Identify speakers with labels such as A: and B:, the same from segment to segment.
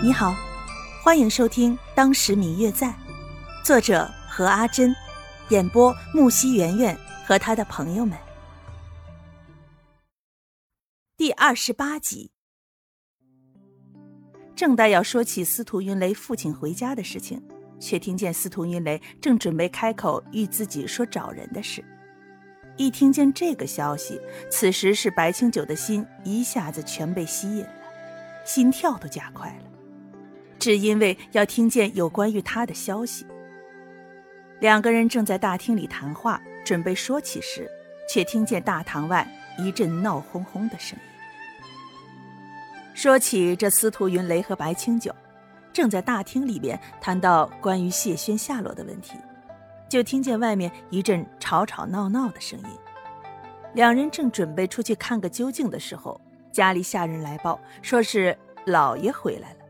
A: 你好，欢迎收听《当时明月在》，作者何阿珍，演播木西圆圆和他的朋友们。第二十八集，正待要说起司徒云雷父亲回家的事情，却听见司徒云雷正准备开口与自己说找人的事。一听见这个消息，此时是白清九的心一下子全被吸引了，心跳都加快了，是因为要听见有关于他的消息。两个人正在大厅里谈话，准备说起时，却听见大堂外一阵闹哄哄的声音。说起这司徒云雷和白清九，正在大厅里边谈到关于谢轩下落的问题。就听见外面一阵吵吵闹闹的声音，两人正准备出去看个究竟的时候，家里下人来报，说是老爷回来了。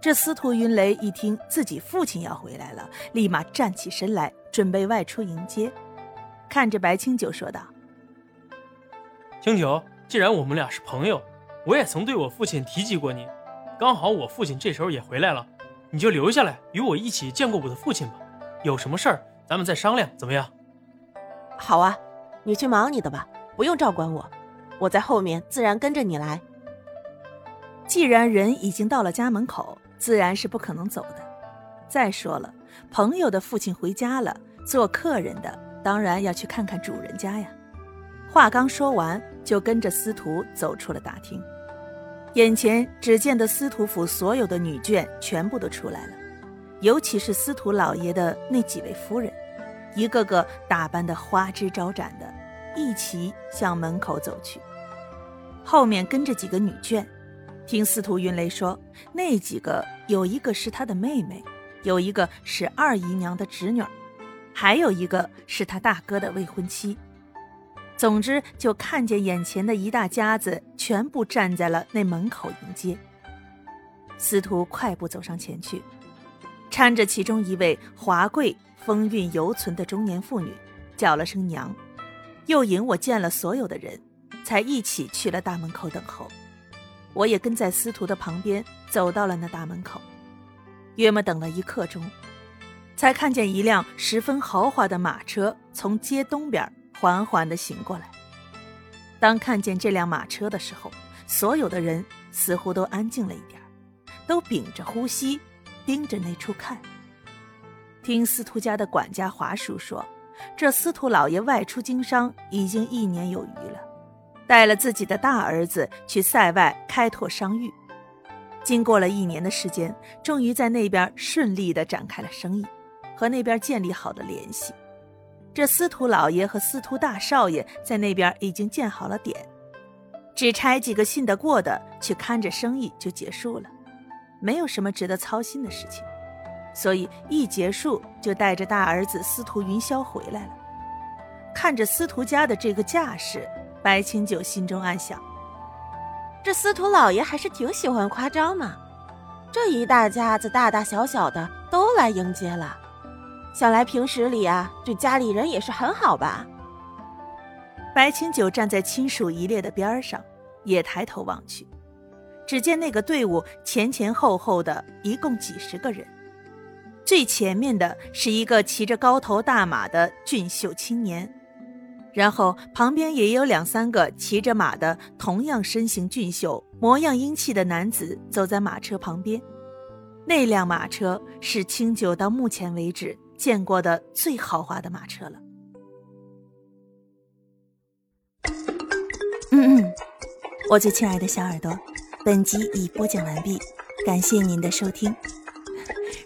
A: 这司徒云雷一听自己父亲要回来了，立马站起身来，准备外出迎接。看着白清九说道：“
B: 清九，既然我们俩是朋友，我也曾对我父亲提及过你，刚好我父亲这时候也回来了，你就留下来与我一起见过我的父亲吧。”有什么事儿，咱们再商量，怎么样？
C: 好啊，你去忙你的吧，不用照管我，我在后面自然跟着你来。
A: 既然人已经到了家门口，自然是不可能走的。再说了，朋友的父亲回家了，做客人的当然要去看看主人家呀。话刚说完，就跟着司徒走出了大厅，眼前只见得司徒府所有的女眷全部都出来了。尤其是司徒老爷的那几位夫人，一个个打扮的花枝招展的，一齐向门口走去。后面跟着几个女眷，听司徒云雷说，那几个有一个是他的妹妹，有一个是二姨娘的侄女，还有一个是他大哥的未婚妻。总之，就看见眼前的一大家子全部站在了那门口迎接。司徒快步走上前去。搀着其中一位华贵风韵犹存的中年妇女，叫了声娘，又引我见了所有的人，才一起去了大门口等候。我也跟在司徒的旁边走到了那大门口，约莫等了一刻钟，才看见一辆十分豪华的马车从街东边缓缓地行过来。当看见这辆马车的时候，所有的人似乎都安静了一点，都屏着呼吸。盯着那处看。听司徒家的管家华叔说，这司徒老爷外出经商已经一年有余了，带了自己的大儿子去塞外开拓商誉。经过了一年的时间，终于在那边顺利的展开了生意，和那边建立好了联系。这司徒老爷和司徒大少爷在那边已经建好了点，只差几个信得过的去看着生意就结束了。没有什么值得操心的事情，所以一结束就带着大儿子司徒云霄回来了。看着司徒家的这个架势，白清九心中暗想：
C: 这司徒老爷还是挺喜欢夸张嘛。这一大家子大大小小的都来迎接了，想来平时里啊对家里人也是很好吧。
A: 白清九站在亲属一列的边上，也抬头望去。只见那个队伍前前后后的一共几十个人，最前面的是一个骑着高头大马的俊秀青年，然后旁边也有两三个骑着马的同样身形俊秀、模样英气的男子走在马车旁边。那辆马车是清酒到目前为止见过的最豪华的马车了。嗯嗯，我最亲爱的小耳朵。本集已播讲完毕，感谢您的收听。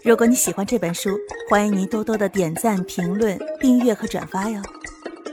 A: 如果你喜欢这本书，欢迎您多多的点赞、评论、订阅和转发哟。